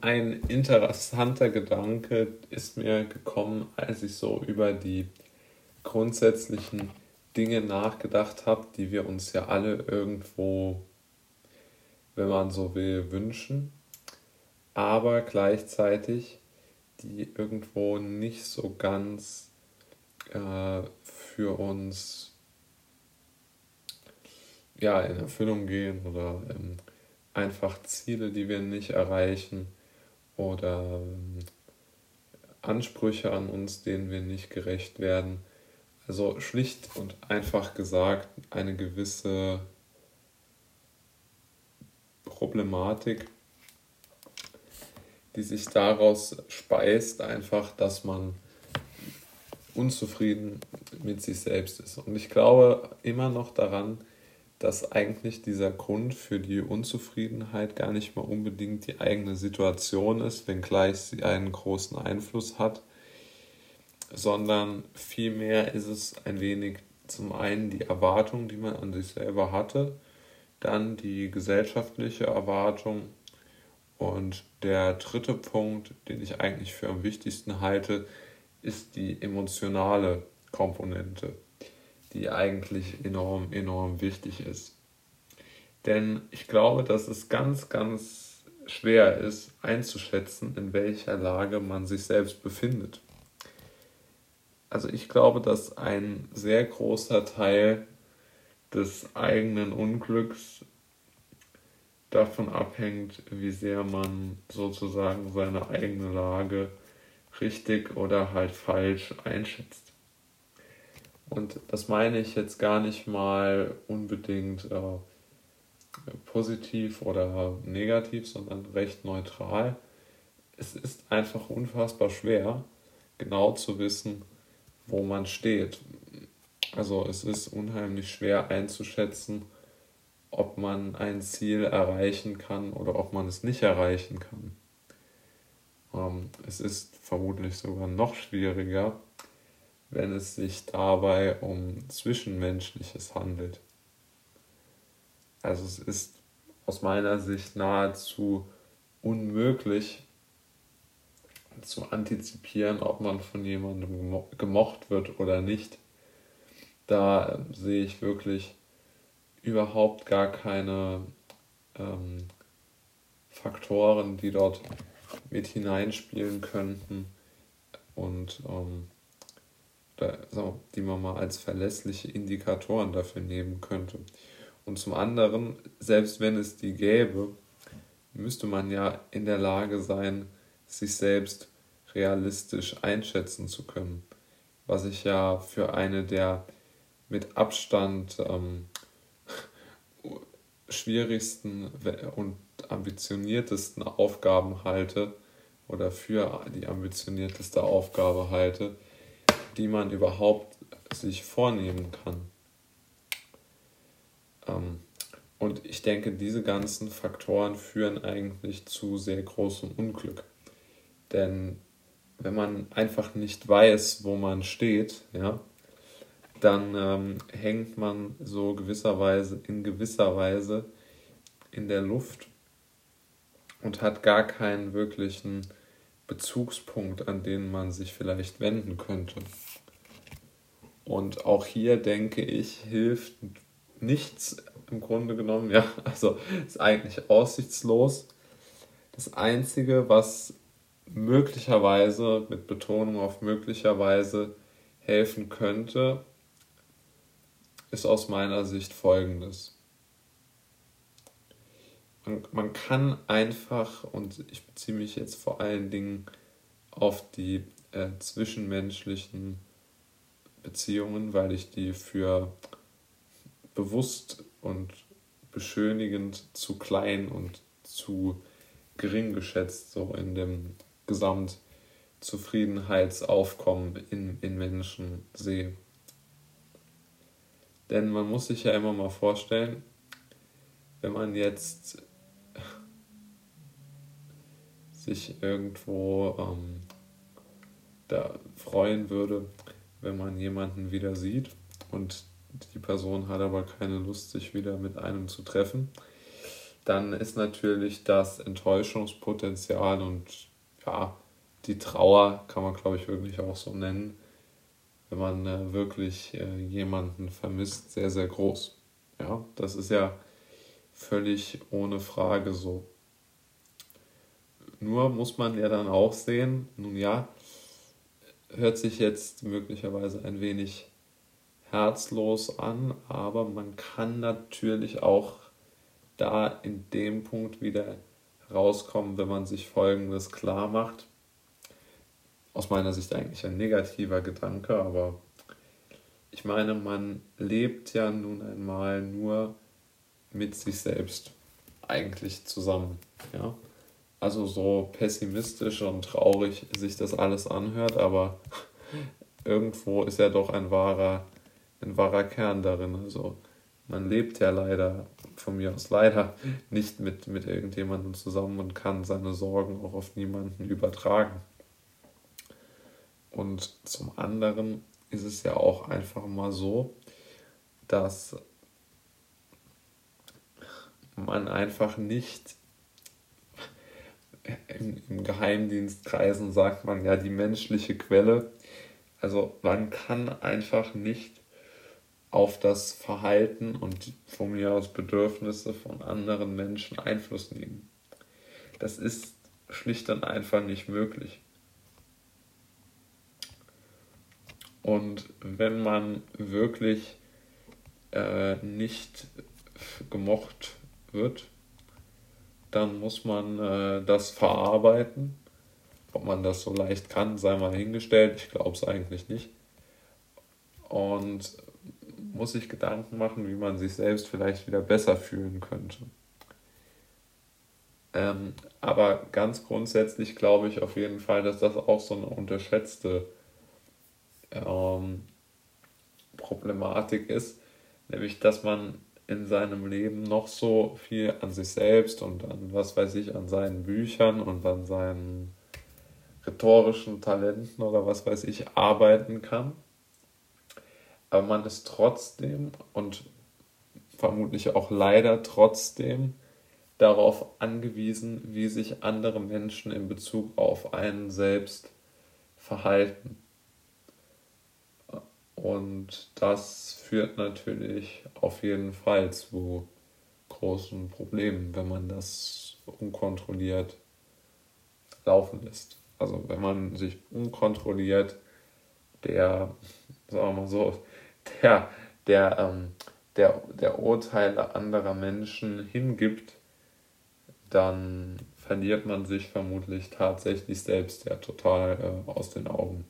ein interessanter Gedanke ist mir gekommen, als ich so über die grundsätzlichen Dinge nachgedacht habe, die wir uns ja alle irgendwo, wenn man so will, wünschen, aber gleichzeitig die irgendwo nicht so ganz äh, für uns ja, in Erfüllung gehen oder ähm, einfach Ziele, die wir nicht erreichen oder ähm, Ansprüche an uns, denen wir nicht gerecht werden. Also schlicht und einfach gesagt eine gewisse Problematik, die sich daraus speist, einfach, dass man unzufrieden mit sich selbst ist. Und ich glaube immer noch daran, dass eigentlich dieser Grund für die Unzufriedenheit gar nicht mal unbedingt die eigene Situation ist, wenngleich sie einen großen Einfluss hat, sondern vielmehr ist es ein wenig zum einen die Erwartung, die man an sich selber hatte, dann die gesellschaftliche Erwartung und der dritte Punkt, den ich eigentlich für am wichtigsten halte, ist die emotionale Komponente die eigentlich enorm, enorm wichtig ist. Denn ich glaube, dass es ganz, ganz schwer ist einzuschätzen, in welcher Lage man sich selbst befindet. Also ich glaube, dass ein sehr großer Teil des eigenen Unglücks davon abhängt, wie sehr man sozusagen seine eigene Lage richtig oder halt falsch einschätzt. Und das meine ich jetzt gar nicht mal unbedingt äh, positiv oder negativ, sondern recht neutral. Es ist einfach unfassbar schwer, genau zu wissen, wo man steht. Also es ist unheimlich schwer einzuschätzen, ob man ein Ziel erreichen kann oder ob man es nicht erreichen kann. Ähm, es ist vermutlich sogar noch schwieriger, wenn es sich dabei um Zwischenmenschliches handelt. Also es ist aus meiner Sicht nahezu unmöglich zu antizipieren, ob man von jemandem gemocht wird oder nicht. Da sehe ich wirklich überhaupt gar keine ähm, Faktoren, die dort mit hineinspielen könnten. Und ähm, die man mal als verlässliche Indikatoren dafür nehmen könnte. Und zum anderen, selbst wenn es die gäbe, müsste man ja in der Lage sein, sich selbst realistisch einschätzen zu können. Was ich ja für eine der mit Abstand ähm, schwierigsten und ambitioniertesten Aufgaben halte oder für die ambitionierteste Aufgabe halte, die man überhaupt sich vornehmen kann. Ähm, und ich denke, diese ganzen Faktoren führen eigentlich zu sehr großem Unglück. Denn wenn man einfach nicht weiß, wo man steht, ja, dann ähm, hängt man so gewisserweise in gewisser Weise in der Luft und hat gar keinen wirklichen Bezugspunkt, an den man sich vielleicht wenden könnte. Und auch hier denke ich, hilft nichts im Grunde genommen. Ja, also ist eigentlich aussichtslos. Das Einzige, was möglicherweise, mit Betonung auf möglicherweise, helfen könnte, ist aus meiner Sicht folgendes. Man, man kann einfach, und ich beziehe mich jetzt vor allen Dingen auf die äh, zwischenmenschlichen Beziehungen, weil ich die für bewusst und beschönigend zu klein und zu gering geschätzt, so in dem Gesamtzufriedenheitsaufkommen in, in Menschen sehe. Denn man muss sich ja immer mal vorstellen, wenn man jetzt sich irgendwo ähm, da freuen würde, wenn man jemanden wieder sieht und die Person hat aber keine Lust, sich wieder mit einem zu treffen, dann ist natürlich das Enttäuschungspotenzial und ja, die Trauer kann man, glaube ich, wirklich auch so nennen, wenn man äh, wirklich äh, jemanden vermisst, sehr, sehr groß. Ja, das ist ja völlig ohne Frage so. Nur muss man ja dann auch sehen, nun ja, hört sich jetzt möglicherweise ein wenig herzlos an, aber man kann natürlich auch da in dem Punkt wieder rauskommen, wenn man sich Folgendes klar macht. Aus meiner Sicht eigentlich ein negativer Gedanke, aber ich meine, man lebt ja nun einmal nur mit sich selbst eigentlich zusammen. Ja? Also so pessimistisch und traurig sich das alles anhört, aber irgendwo ist ja doch ein wahrer, ein wahrer Kern darin. Also man lebt ja leider, von mir aus leider, nicht mit, mit irgendjemandem zusammen und kann seine Sorgen auch auf niemanden übertragen. Und zum anderen ist es ja auch einfach mal so, dass man einfach nicht in, in Geheimdienstkreisen sagt man ja die menschliche Quelle. Also man kann einfach nicht auf das Verhalten und von mir aus Bedürfnisse von anderen Menschen Einfluss nehmen. Das ist schlicht und einfach nicht möglich. Und wenn man wirklich äh, nicht gemocht wird, dann muss man äh, das verarbeiten. Ob man das so leicht kann, sei mal hingestellt. Ich glaube es eigentlich nicht. Und muss sich Gedanken machen, wie man sich selbst vielleicht wieder besser fühlen könnte. Ähm, aber ganz grundsätzlich glaube ich auf jeden Fall, dass das auch so eine unterschätzte ähm, Problematik ist, nämlich dass man in seinem Leben noch so viel an sich selbst und an, was weiß ich, an seinen Büchern und an seinen rhetorischen Talenten oder was weiß ich arbeiten kann. Aber man ist trotzdem und vermutlich auch leider trotzdem darauf angewiesen, wie sich andere Menschen in Bezug auf einen selbst verhalten. Und das führt natürlich auf jeden Fall zu großen Problemen, wenn man das unkontrolliert laufen lässt. Also wenn man sich unkontrolliert der, sagen wir mal so, der, der, ähm, der, der Urteile anderer Menschen hingibt, dann verliert man sich vermutlich tatsächlich selbst ja total äh, aus den Augen.